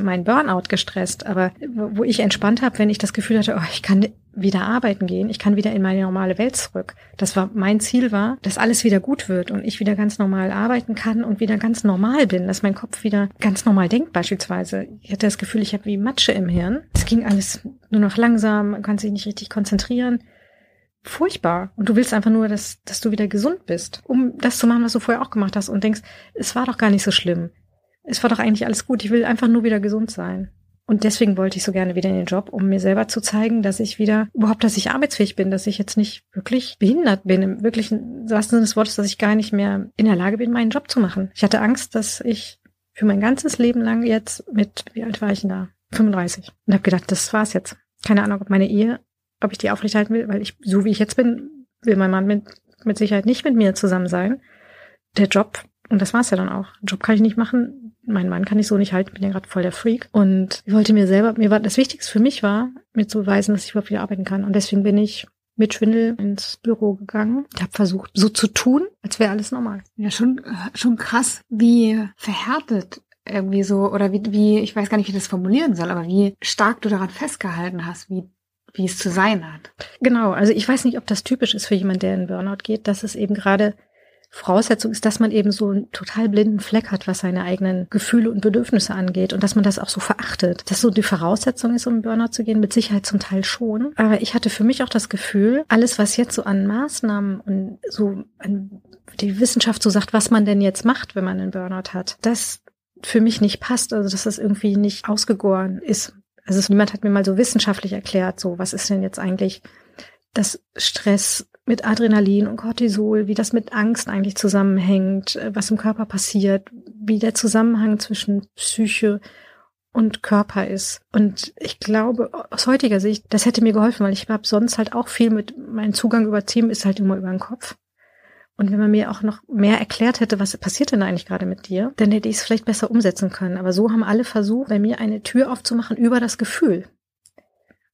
mein Burnout gestresst, aber wo ich entspannt habe, wenn ich das Gefühl hatte, oh, ich kann wieder arbeiten gehen, ich kann wieder in meine normale Welt zurück. Das war mein Ziel war, dass alles wieder gut wird und ich wieder ganz normal arbeiten kann und wieder ganz normal bin, dass mein Kopf wieder ganz normal denkt beispielsweise. Ich hatte das Gefühl, ich habe wie Matsche im Hirn. Es ging alles nur noch langsam, man kann sich nicht richtig konzentrieren furchtbar. Und du willst einfach nur, dass, dass du wieder gesund bist, um das zu machen, was du vorher auch gemacht hast und denkst, es war doch gar nicht so schlimm. Es war doch eigentlich alles gut. Ich will einfach nur wieder gesund sein. Und deswegen wollte ich so gerne wieder in den Job, um mir selber zu zeigen, dass ich wieder, überhaupt, dass ich arbeitsfähig bin, dass ich jetzt nicht wirklich behindert bin, im wirklichen, so Sinne des Wortes, dass ich gar nicht mehr in der Lage bin, meinen Job zu machen. Ich hatte Angst, dass ich für mein ganzes Leben lang jetzt mit, wie alt war ich denn da? 35. Und habe gedacht, das war's jetzt. Keine Ahnung, ob meine Ehe ob ich die aufrechterhalten will, weil ich, so wie ich jetzt bin, will mein Mann mit, mit Sicherheit nicht mit mir zusammen sein. Der Job, und das war's ja dann auch. Job kann ich nicht machen. Mein Mann kann ich so nicht halten, bin ja gerade voll der Freak. Und ich wollte mir selber, mir war das Wichtigste für mich war, mir zu beweisen, dass ich überhaupt wieder arbeiten kann. Und deswegen bin ich mit Schwindel ins Büro gegangen. Ich habe versucht, so zu tun, als wäre alles normal. Ja, schon, schon krass, wie verhärtet irgendwie so, oder wie, wie, ich weiß gar nicht, wie ich das formulieren soll, aber wie stark du daran festgehalten hast, wie wie es zu sein hat. Genau, also ich weiß nicht, ob das typisch ist für jemanden, der in Burnout geht, dass es eben gerade Voraussetzung ist, dass man eben so einen total blinden Fleck hat, was seine eigenen Gefühle und Bedürfnisse angeht und dass man das auch so verachtet. Dass so die Voraussetzung ist, um in Burnout zu gehen, mit Sicherheit zum Teil schon. Aber ich hatte für mich auch das Gefühl, alles, was jetzt so an Maßnahmen und so an die Wissenschaft so sagt, was man denn jetzt macht, wenn man einen Burnout hat, das für mich nicht passt, also dass das irgendwie nicht ausgegoren ist. Also niemand hat mir mal so wissenschaftlich erklärt, so was ist denn jetzt eigentlich das Stress mit Adrenalin und Cortisol, wie das mit Angst eigentlich zusammenhängt, äh, was im Körper passiert, wie der Zusammenhang zwischen Psyche und Körper ist. Und ich glaube, aus heutiger Sicht, das hätte mir geholfen, weil ich habe sonst halt auch viel mit, meinem Zugang über Themen ist halt immer über den Kopf. Und wenn man mir auch noch mehr erklärt hätte, was passiert denn eigentlich gerade mit dir, dann hätte ich es vielleicht besser umsetzen können. Aber so haben alle versucht, bei mir eine Tür aufzumachen über das Gefühl.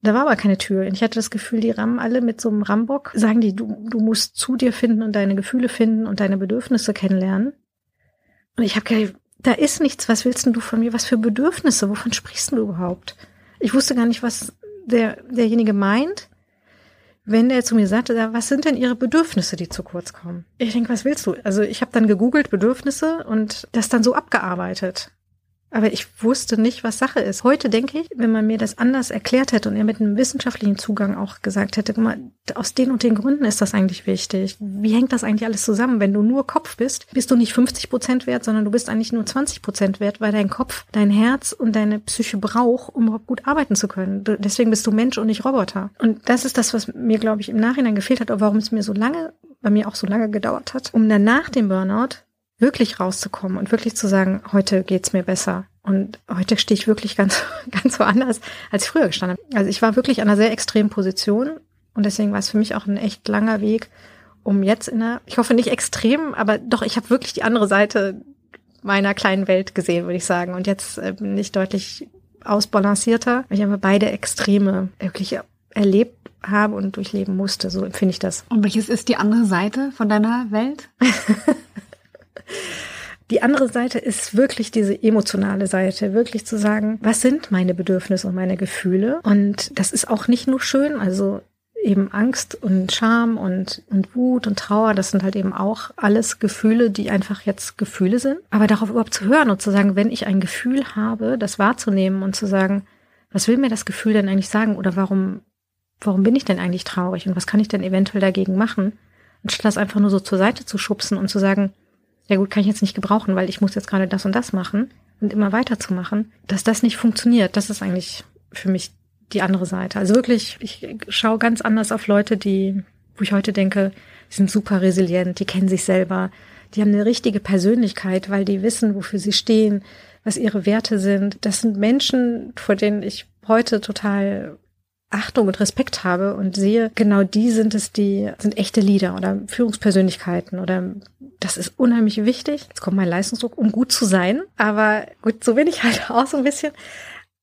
Da war aber keine Tür. Ich hatte das Gefühl, die rammen alle mit so einem Rambock, sagen die, du, du musst zu dir finden und deine Gefühle finden und deine Bedürfnisse kennenlernen. Und ich habe gedacht, da ist nichts. Was willst denn du von mir? Was für Bedürfnisse? Wovon sprichst du überhaupt? Ich wusste gar nicht, was der, derjenige meint, wenn der zu mir sagte, was sind denn Ihre Bedürfnisse, die zu kurz kommen? Ich denke, was willst du? Also ich habe dann gegoogelt Bedürfnisse und das dann so abgearbeitet. Aber ich wusste nicht, was Sache ist. Heute denke ich, wenn man mir das anders erklärt hätte und er mit einem wissenschaftlichen Zugang auch gesagt hätte, guck mal, aus den und den Gründen ist das eigentlich wichtig. Wie hängt das eigentlich alles zusammen? Wenn du nur Kopf bist, bist du nicht 50 Prozent wert, sondern du bist eigentlich nur 20 Prozent wert, weil dein Kopf, dein Herz und deine Psyche braucht, um überhaupt gut arbeiten zu können. Deswegen bist du Mensch und nicht Roboter. Und das ist das, was mir, glaube ich, im Nachhinein gefehlt hat, warum es mir so lange, bei mir auch so lange gedauert hat, um dann nach dem Burnout wirklich rauszukommen und wirklich zu sagen, heute geht's mir besser. Und heute stehe ich wirklich ganz, ganz woanders, als ich früher gestanden habe. Also ich war wirklich an einer sehr extremen Position und deswegen war es für mich auch ein echt langer Weg, um jetzt in einer, ich hoffe nicht extrem, aber doch, ich habe wirklich die andere Seite meiner kleinen Welt gesehen, würde ich sagen. Und jetzt äh, bin ich deutlich ausbalancierter, weil ich einfach beide Extreme wirklich erlebt habe und durchleben musste. So empfinde ich das. Und welches ist die andere Seite von deiner Welt? Die andere Seite ist wirklich diese emotionale Seite, wirklich zu sagen, was sind meine Bedürfnisse und meine Gefühle? Und das ist auch nicht nur schön, also eben Angst und Scham und, und Wut und Trauer, das sind halt eben auch alles Gefühle, die einfach jetzt Gefühle sind. Aber darauf überhaupt zu hören und zu sagen, wenn ich ein Gefühl habe, das wahrzunehmen und zu sagen, was will mir das Gefühl denn eigentlich sagen oder warum, warum bin ich denn eigentlich traurig und was kann ich denn eventuell dagegen machen? Anstatt das einfach nur so zur Seite zu schubsen und zu sagen, ja gut, kann ich jetzt nicht gebrauchen, weil ich muss jetzt gerade das und das machen und immer weiterzumachen, dass das nicht funktioniert, das ist eigentlich für mich die andere Seite. Also wirklich, ich schaue ganz anders auf Leute, die, wo ich heute denke, sind super resilient, die kennen sich selber, die haben eine richtige Persönlichkeit, weil die wissen, wofür sie stehen, was ihre Werte sind. Das sind Menschen, vor denen ich heute total Achtung und Respekt habe und sehe, genau die sind es, die sind echte Leader oder Führungspersönlichkeiten oder das ist unheimlich wichtig. Jetzt kommt mein Leistungsdruck, um gut zu sein. Aber gut, so bin ich halt auch so ein bisschen.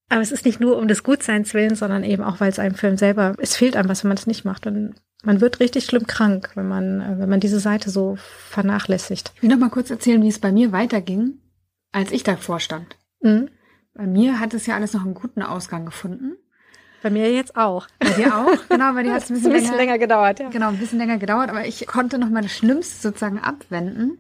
Aber es ist nicht nur um des Gutseins willen, sondern eben auch, weil es einem Film selber, es fehlt einem was, wenn man es nicht macht. Und man wird richtig schlimm krank, wenn man, wenn man diese Seite so vernachlässigt. Ich will noch mal kurz erzählen, wie es bei mir weiterging, als ich davor stand. Mhm. Bei mir hat es ja alles noch einen guten Ausgang gefunden. Bei mir jetzt auch. Bei dir auch? Genau, bei dir hat es ein bisschen, ein bisschen länger, länger, gedauert, ja. Genau, ein bisschen länger gedauert, aber ich konnte noch das Schlimmste sozusagen abwenden,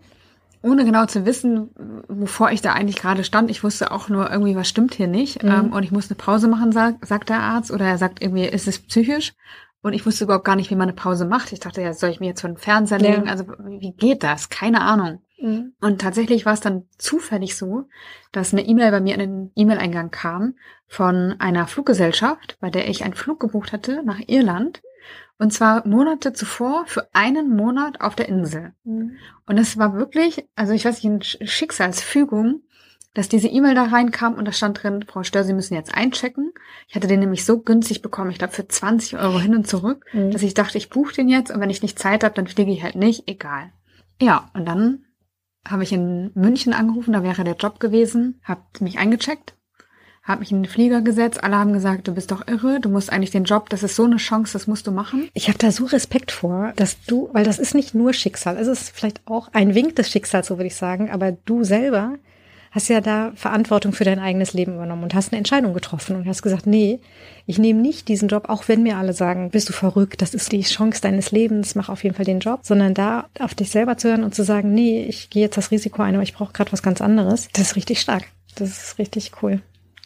ohne genau zu wissen, wovor ich da eigentlich gerade stand. Ich wusste auch nur irgendwie, was stimmt hier nicht. Mhm. Ähm, und ich muss eine Pause machen, sagt, sagt der Arzt, oder er sagt irgendwie, ist es psychisch? Und ich wusste überhaupt gar nicht, wie man eine Pause macht. Ich dachte, ja, soll ich mir jetzt von den Fernseher legen? Ja. Also, wie geht das? Keine Ahnung. Mhm. Und tatsächlich war es dann zufällig so, dass eine E-Mail bei mir in den E-Mail-Eingang kam von einer Fluggesellschaft, bei der ich einen Flug gebucht hatte nach Irland. Und zwar Monate zuvor für einen Monat auf der Insel. Mhm. Und es war wirklich, also ich weiß nicht, eine Schicksalsfügung, dass diese E-Mail da reinkam und da stand drin, Frau Stör, Sie müssen jetzt einchecken. Ich hatte den nämlich so günstig bekommen, ich glaube für 20 Euro hin und zurück, mhm. dass ich dachte, ich buche den jetzt und wenn ich nicht Zeit habe, dann fliege ich halt nicht, egal. Ja, und dann habe ich in München angerufen, da wäre der Job gewesen, habe mich eingecheckt, habe mich in den Flieger gesetzt. Alle haben gesagt, du bist doch irre, du musst eigentlich den Job, das ist so eine Chance, das musst du machen. Ich habe da so Respekt vor, dass du, weil das ist nicht nur Schicksal, es ist vielleicht auch ein Wink des Schicksals, so würde ich sagen, aber du selber hast ja da Verantwortung für dein eigenes Leben übernommen und hast eine Entscheidung getroffen und hast gesagt, nee, ich nehme nicht diesen Job, auch wenn mir alle sagen, bist du verrückt, das ist die Chance deines Lebens, mach auf jeden Fall den Job, sondern da auf dich selber zu hören und zu sagen, nee, ich gehe jetzt das Risiko ein, aber ich brauche gerade was ganz anderes, das ist richtig stark. Das ist richtig cool.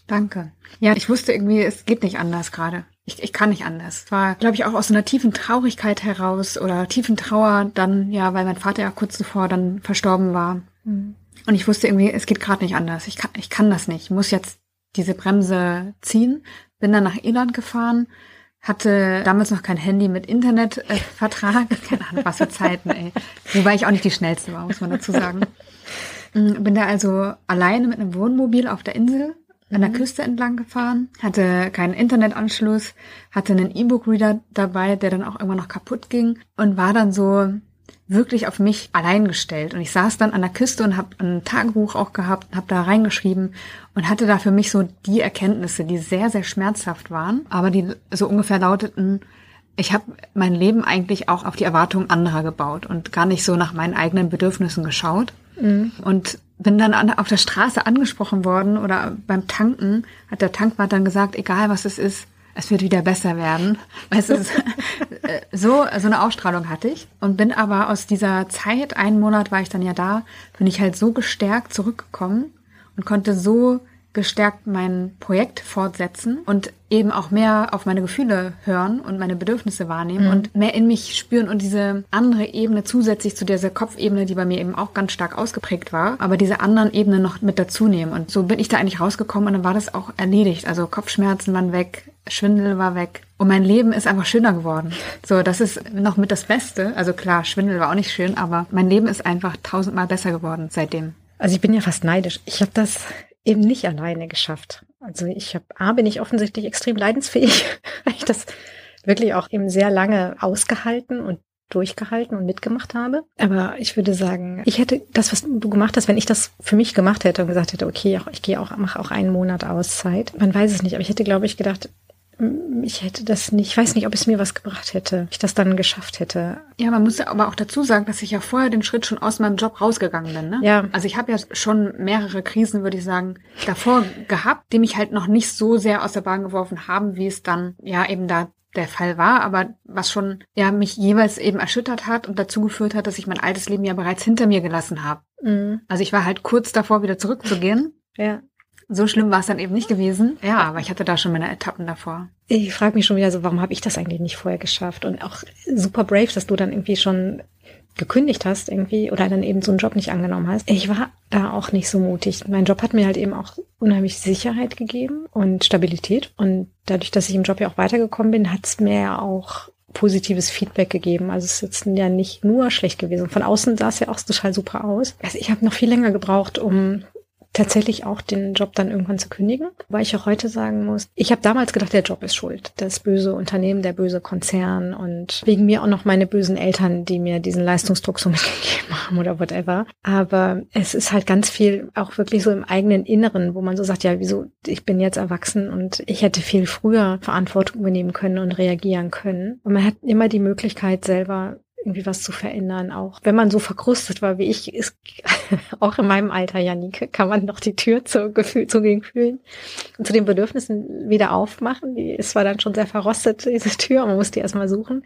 Danke. Ja, ich wusste irgendwie, es geht nicht anders gerade. Ich, ich kann nicht anders. Es war, glaube ich, auch aus einer tiefen Traurigkeit heraus oder tiefen Trauer dann, ja, weil mein Vater ja kurz zuvor dann verstorben war. Mhm. Und ich wusste irgendwie, es geht gerade nicht anders. Ich kann, ich kann das nicht. Ich muss jetzt diese Bremse ziehen. Bin dann nach Irland gefahren, hatte damals noch kein Handy mit Internetvertrag. Äh, Keine Ahnung, was für Zeiten, ey. Wobei ich auch nicht die schnellste war, muss man dazu sagen. Mm, bin da also alleine mit einem Wohnmobil auf der Insel an der mhm. Küste entlang gefahren, hatte keinen Internetanschluss, hatte einen E-Book-Reader dabei, der dann auch irgendwann noch kaputt ging und war dann so wirklich auf mich allein gestellt. Und ich saß dann an der Küste und habe ein Tagebuch auch gehabt, habe da reingeschrieben und hatte da für mich so die Erkenntnisse, die sehr, sehr schmerzhaft waren, aber die so ungefähr lauteten, ich habe mein Leben eigentlich auch auf die Erwartungen anderer gebaut und gar nicht so nach meinen eigenen Bedürfnissen geschaut. Mhm. Und bin dann an, auf der Straße angesprochen worden oder beim Tanken hat der Tankwart dann gesagt, egal was es ist, es wird wieder besser werden. Weißt du, äh, so, so eine Ausstrahlung hatte ich und bin aber aus dieser Zeit, einen Monat war ich dann ja da, bin ich halt so gestärkt zurückgekommen und konnte so gestärkt mein Projekt fortsetzen und eben auch mehr auf meine Gefühle hören und meine Bedürfnisse wahrnehmen mhm. und mehr in mich spüren und diese andere Ebene zusätzlich zu dieser Kopfebene, die bei mir eben auch ganz stark ausgeprägt war, aber diese anderen Ebenen noch mit dazu nehmen. Und so bin ich da eigentlich rausgekommen und dann war das auch erledigt. Also Kopfschmerzen waren weg, Schwindel war weg und mein Leben ist einfach schöner geworden. So, das ist noch mit das Beste. Also klar, Schwindel war auch nicht schön, aber mein Leben ist einfach tausendmal besser geworden seitdem. Also ich bin ja fast neidisch. Ich habe das eben nicht alleine geschafft. Also ich habe, A, bin ich offensichtlich extrem leidensfähig, weil ich das wirklich auch eben sehr lange ausgehalten und durchgehalten und mitgemacht habe. Aber ich würde sagen, ich hätte das, was du gemacht hast, wenn ich das für mich gemacht hätte und gesagt hätte, okay, ich gehe auch, mache auch einen Monat Auszeit. Man weiß es nicht, aber ich hätte, glaube ich, gedacht, ich hätte das nicht, ich weiß nicht, ob es mir was gebracht hätte, ich das dann geschafft hätte. Ja, man muss aber auch dazu sagen, dass ich ja vorher den Schritt schon aus meinem Job rausgegangen bin. Ne? Ja. Also ich habe ja schon mehrere Krisen, würde ich sagen, davor gehabt, die mich halt noch nicht so sehr aus der Bahn geworfen haben, wie es dann ja eben da der Fall war, aber was schon ja mich jeweils eben erschüttert hat und dazu geführt hat, dass ich mein altes Leben ja bereits hinter mir gelassen habe. Mhm. Also ich war halt kurz davor, wieder zurückzugehen. Ja. So schlimm war es dann eben nicht gewesen. Ja, aber ich hatte da schon meine Etappen davor. Ich frage mich schon wieder so, warum habe ich das eigentlich nicht vorher geschafft? Und auch super brave, dass du dann irgendwie schon gekündigt hast irgendwie oder dann eben so einen Job nicht angenommen hast. Ich war da auch nicht so mutig. Mein Job hat mir halt eben auch unheimlich Sicherheit gegeben und Stabilität. Und dadurch, dass ich im Job ja auch weitergekommen bin, hat es mir ja auch positives Feedback gegeben. Also es ist jetzt ja nicht nur schlecht gewesen. Von außen sah es ja auch total super aus. Also ich habe noch viel länger gebraucht, um tatsächlich auch den Job dann irgendwann zu kündigen, weil ich auch heute sagen muss, ich habe damals gedacht, der Job ist schuld, das böse Unternehmen, der böse Konzern und wegen mir auch noch meine bösen Eltern, die mir diesen Leistungsdruck so mitgegeben haben oder whatever. Aber es ist halt ganz viel auch wirklich so im eigenen Inneren, wo man so sagt, ja, wieso, ich bin jetzt erwachsen und ich hätte viel früher Verantwortung übernehmen können und reagieren können. Und man hat immer die Möglichkeit selber irgendwie was zu verändern. Auch wenn man so verkrustet war wie ich, ist auch in meinem Alter, Janike, kann man noch die Tür zu, Gefühl, zu den Gefühlen und zu den Bedürfnissen wieder aufmachen. Die ist zwar dann schon sehr verrostet, diese Tür, man muss die erstmal suchen,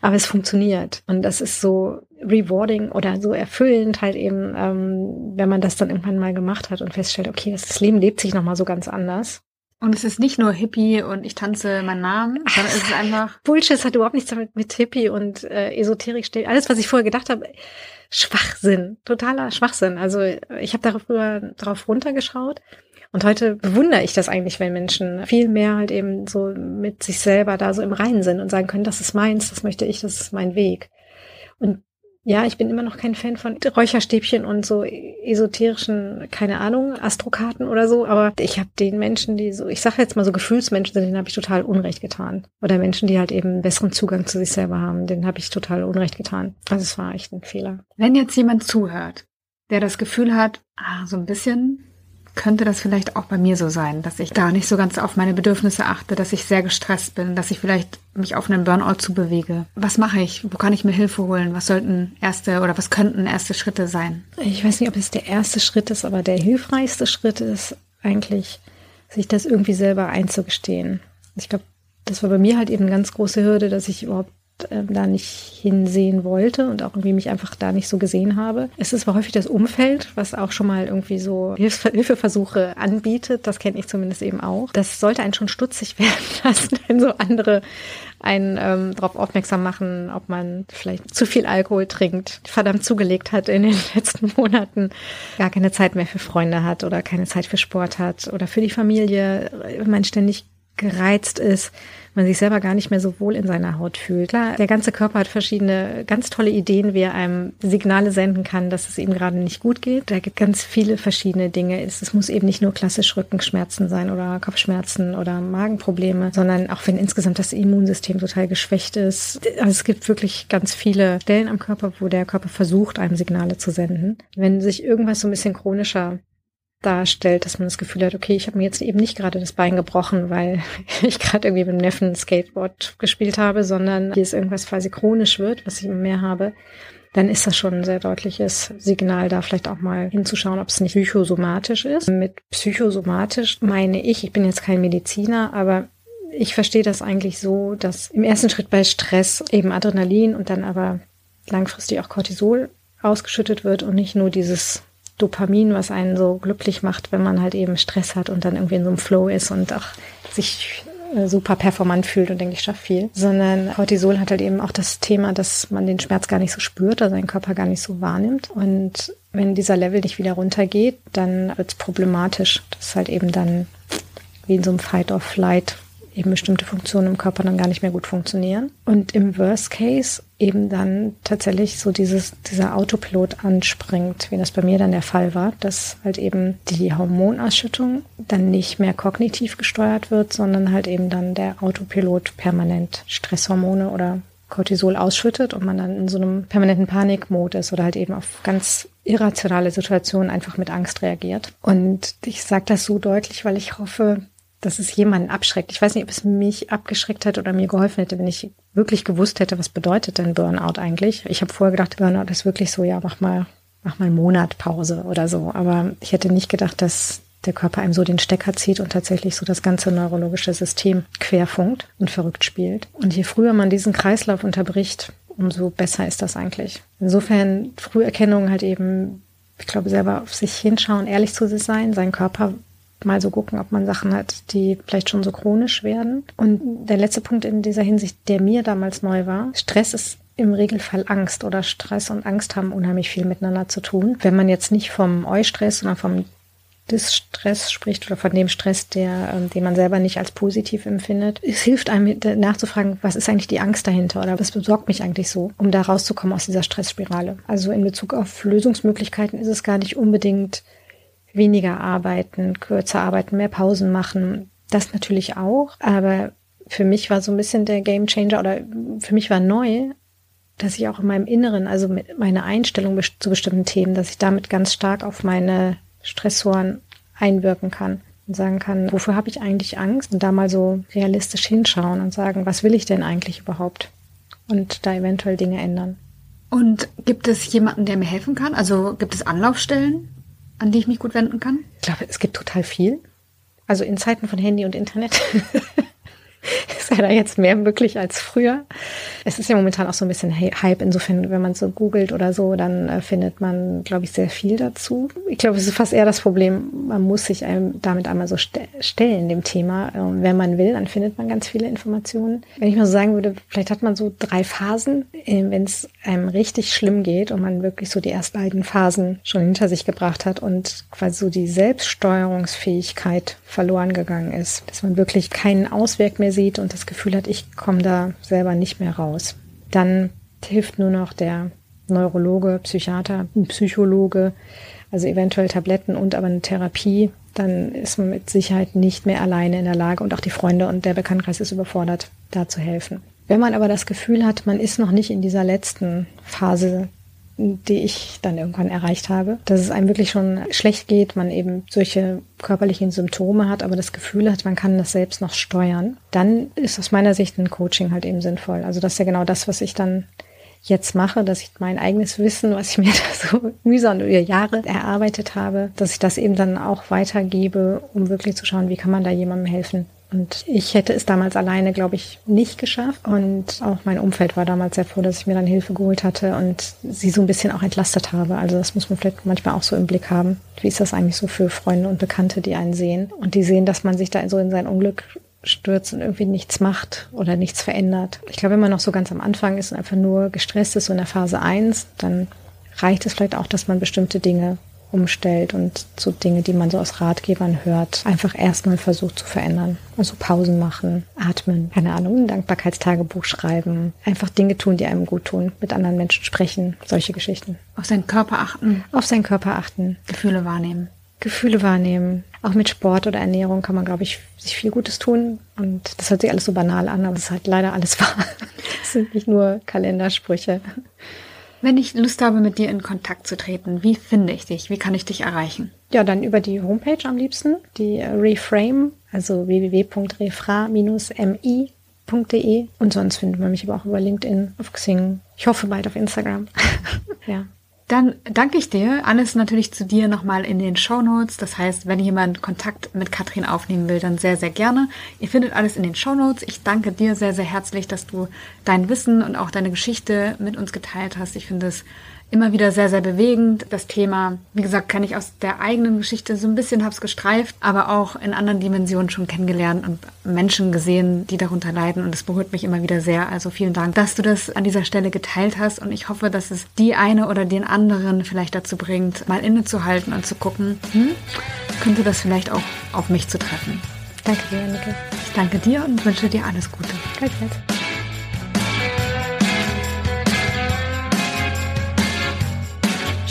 aber es funktioniert. Und das ist so rewarding oder so erfüllend halt eben, ähm, wenn man das dann irgendwann mal gemacht hat und feststellt, okay, das Leben lebt sich nochmal so ganz anders. Und es ist nicht nur Hippie und ich tanze meinen Namen, sondern es ist einfach. Bullshit, es hat überhaupt nichts damit mit Hippie und äh, Esoterik steht. Alles, was ich vorher gedacht habe, Schwachsinn, totaler Schwachsinn. Also ich habe da früher drauf runtergeschaut und heute bewundere ich das eigentlich, wenn Menschen viel mehr halt eben so mit sich selber da so im Reinen sind und sagen können, das ist meins, das möchte ich, das ist mein Weg. Und ja, ich bin immer noch kein Fan von Räucherstäbchen und so esoterischen, keine Ahnung, Astrokarten oder so, aber ich habe den Menschen, die so, ich sage jetzt mal so Gefühlsmenschen sind, denen habe ich total Unrecht getan. Oder Menschen, die halt eben besseren Zugang zu sich selber haben, denen habe ich total Unrecht getan. Also es war echt ein Fehler. Wenn jetzt jemand zuhört, der das Gefühl hat, ah, so ein bisschen könnte das vielleicht auch bei mir so sein, dass ich da nicht so ganz auf meine Bedürfnisse achte, dass ich sehr gestresst bin, dass ich vielleicht mich auf einen Burnout zubewege. Was mache ich? Wo kann ich mir Hilfe holen? Was sollten erste oder was könnten erste Schritte sein? Ich weiß nicht, ob es der erste Schritt ist, aber der hilfreichste Schritt ist eigentlich, sich das irgendwie selber einzugestehen. Ich glaube, das war bei mir halt eben eine ganz große Hürde, dass ich überhaupt äh, da nicht hinsehen wollte und auch irgendwie mich einfach da nicht so gesehen habe. Es ist aber häufig das Umfeld, was auch schon mal irgendwie so Hilf Hilfeversuche anbietet. Das kenne ich zumindest eben auch. Das sollte einen schon stutzig werden lassen, wenn so andere einen ähm, darauf aufmerksam machen, ob man vielleicht zu viel Alkohol trinkt, verdammt zugelegt hat in den letzten Monaten, gar keine Zeit mehr für Freunde hat oder keine Zeit für Sport hat oder für die Familie, man ständig gereizt ist man sich selber gar nicht mehr so wohl in seiner Haut fühlt. Klar, der ganze Körper hat verschiedene ganz tolle Ideen, wie er einem Signale senden kann, dass es ihm gerade nicht gut geht. Da gibt ganz viele verschiedene Dinge. Es muss eben nicht nur klassisch Rückenschmerzen sein oder Kopfschmerzen oder Magenprobleme, sondern auch wenn insgesamt das Immunsystem total geschwächt ist. Also es gibt wirklich ganz viele Stellen am Körper, wo der Körper versucht, einem Signale zu senden. Wenn sich irgendwas so ein bisschen chronischer darstellt, dass man das Gefühl hat, okay, ich habe mir jetzt eben nicht gerade das Bein gebrochen, weil ich gerade irgendwie mit dem Neffen Skateboard gespielt habe, sondern hier ist irgendwas quasi chronisch wird, was ich mehr habe, dann ist das schon ein sehr deutliches Signal, da vielleicht auch mal hinzuschauen, ob es nicht psychosomatisch ist. Mit psychosomatisch meine ich, ich bin jetzt kein Mediziner, aber ich verstehe das eigentlich so, dass im ersten Schritt bei Stress eben Adrenalin und dann aber langfristig auch Cortisol ausgeschüttet wird und nicht nur dieses Dopamin, was einen so glücklich macht, wenn man halt eben Stress hat und dann irgendwie in so einem Flow ist und auch sich äh, super performant fühlt und denke, ich schaffe viel, sondern Cortisol hat halt eben auch das Thema, dass man den Schmerz gar nicht so spürt, oder seinen Körper gar nicht so wahrnimmt. Und wenn dieser Level nicht wieder runtergeht, dann wird es problematisch. Das ist halt eben dann wie in so einem Fight or Flight eben bestimmte Funktionen im Körper dann gar nicht mehr gut funktionieren. Und im Worst Case eben dann tatsächlich so dieses, dieser Autopilot anspringt, wie das bei mir dann der Fall war, dass halt eben die Hormonausschüttung dann nicht mehr kognitiv gesteuert wird, sondern halt eben dann der Autopilot permanent Stresshormone oder Cortisol ausschüttet und man dann in so einem permanenten Panikmod ist oder halt eben auf ganz irrationale Situationen einfach mit Angst reagiert. Und ich sage das so deutlich, weil ich hoffe, dass es jemanden abschreckt. Ich weiß nicht, ob es mich abgeschreckt hätte oder mir geholfen hätte, wenn ich wirklich gewusst hätte, was bedeutet denn Burnout eigentlich. Ich habe vorher gedacht, Burnout ist wirklich so, ja, mach mal, mach mal einen Monat Pause oder so. Aber ich hätte nicht gedacht, dass der Körper einem so den Stecker zieht und tatsächlich so das ganze neurologische System querfunkt und verrückt spielt. Und je früher man diesen Kreislauf unterbricht, umso besser ist das eigentlich. Insofern Früherkennung halt eben, ich glaube, selber auf sich hinschauen, ehrlich zu sich sein, seinen Körper mal so gucken, ob man Sachen hat, die vielleicht schon so chronisch werden. Und der letzte Punkt in dieser Hinsicht, der mir damals neu war, Stress ist im Regelfall Angst oder Stress und Angst haben unheimlich viel miteinander zu tun. Wenn man jetzt nicht vom Eustress, sondern vom Distress spricht oder von dem Stress, der, ähm, den man selber nicht als positiv empfindet. Es hilft einem nachzufragen, was ist eigentlich die Angst dahinter oder was besorgt mich eigentlich so, um da rauszukommen aus dieser Stressspirale. Also in Bezug auf Lösungsmöglichkeiten ist es gar nicht unbedingt weniger arbeiten, kürzer arbeiten, mehr Pausen machen. Das natürlich auch. Aber für mich war so ein bisschen der Game Changer oder für mich war neu, dass ich auch in meinem Inneren, also mit meiner Einstellung zu bestimmten Themen, dass ich damit ganz stark auf meine Stressoren einwirken kann und sagen kann, wofür habe ich eigentlich Angst? Und da mal so realistisch hinschauen und sagen, was will ich denn eigentlich überhaupt? Und da eventuell Dinge ändern. Und gibt es jemanden, der mir helfen kann? Also gibt es Anlaufstellen? An die ich mich gut wenden kann? Ich glaube, es gibt total viel. Also in Zeiten von Handy und Internet ist ja da jetzt mehr möglich als früher. Es ist ja momentan auch so ein bisschen Hype. Insofern, wenn man so googelt oder so, dann äh, findet man, glaube ich, sehr viel dazu. Ich glaube, es ist fast eher das Problem, man muss sich einem damit einmal so st stellen, dem Thema. Ähm, wenn man will, dann findet man ganz viele Informationen. Wenn ich mal so sagen würde, vielleicht hat man so drei Phasen, äh, wenn es einem richtig schlimm geht und man wirklich so die ersten beiden Phasen schon hinter sich gebracht hat und quasi so die Selbststeuerungsfähigkeit verloren gegangen ist, dass man wirklich keinen Ausweg mehr sieht und das Gefühl hat, ich komme da selber nicht mehr raus. Dann hilft nur noch der Neurologe, Psychiater, Psychologe, also eventuell Tabletten und aber eine Therapie. Dann ist man mit Sicherheit nicht mehr alleine in der Lage und auch die Freunde und der Bekanntenkreis ist überfordert, da zu helfen. Wenn man aber das Gefühl hat, man ist noch nicht in dieser letzten Phase die ich dann irgendwann erreicht habe, dass es einem wirklich schon schlecht geht, man eben solche körperlichen Symptome hat, aber das Gefühl hat, man kann das selbst noch steuern, dann ist aus meiner Sicht ein Coaching halt eben sinnvoll. Also das ist ja genau das, was ich dann jetzt mache, dass ich mein eigenes Wissen, was ich mir da so mühsam über Jahre erarbeitet habe, dass ich das eben dann auch weitergebe, um wirklich zu schauen, wie kann man da jemandem helfen. Und ich hätte es damals alleine, glaube ich, nicht geschafft. Und auch mein Umfeld war damals sehr froh, dass ich mir dann Hilfe geholt hatte und sie so ein bisschen auch entlastet habe. Also das muss man vielleicht manchmal auch so im Blick haben. Wie ist das eigentlich so für Freunde und Bekannte, die einen sehen? Und die sehen, dass man sich da so in sein Unglück stürzt und irgendwie nichts macht oder nichts verändert. Ich glaube, wenn man noch so ganz am Anfang ist und einfach nur gestresst ist, so in der Phase 1, dann reicht es vielleicht auch, dass man bestimmte Dinge umstellt und so Dinge, die man so aus Ratgebern hört, einfach erstmal versucht zu verändern. Also Pausen machen, atmen, keine Ahnung, ein Dankbarkeitstagebuch schreiben, einfach Dinge tun, die einem gut tun, mit anderen Menschen sprechen, solche Geschichten. Auf seinen Körper achten. Auf seinen Körper achten. Gefühle wahrnehmen. Gefühle wahrnehmen. Auch mit Sport oder Ernährung kann man, glaube ich, sich viel Gutes tun. Und das hört sich alles so banal an, aber es ist halt leider alles wahr. Es sind nicht nur Kalendersprüche. Wenn ich Lust habe, mit dir in Kontakt zu treten, wie finde ich dich? Wie kann ich dich erreichen? Ja, dann über die Homepage am liebsten, die Reframe, also www.refra-mi.de. Und sonst findet man mich aber auch über LinkedIn, auf Xing. Ich hoffe bald auf Instagram. ja. Dann danke ich dir. Alles natürlich zu dir nochmal in den Show Notes. Das heißt, wenn jemand Kontakt mit Katrin aufnehmen will, dann sehr, sehr gerne. Ihr findet alles in den Show Notes. Ich danke dir sehr, sehr herzlich, dass du dein Wissen und auch deine Geschichte mit uns geteilt hast. Ich finde es immer wieder sehr, sehr bewegend. Das Thema, wie gesagt, kenne ich aus der eigenen Geschichte so ein bisschen, habe es gestreift, aber auch in anderen Dimensionen schon kennengelernt und Menschen gesehen, die darunter leiden. Und es berührt mich immer wieder sehr. Also vielen Dank, dass du das an dieser Stelle geteilt hast. Und ich hoffe, dass es die eine oder den anderen vielleicht dazu bringt, mal innezuhalten und zu gucken, hm, könnte das vielleicht auch auf mich zu treffen. Danke dir, Annike. Ich danke dir und wünsche dir alles Gute. Gleichfalls.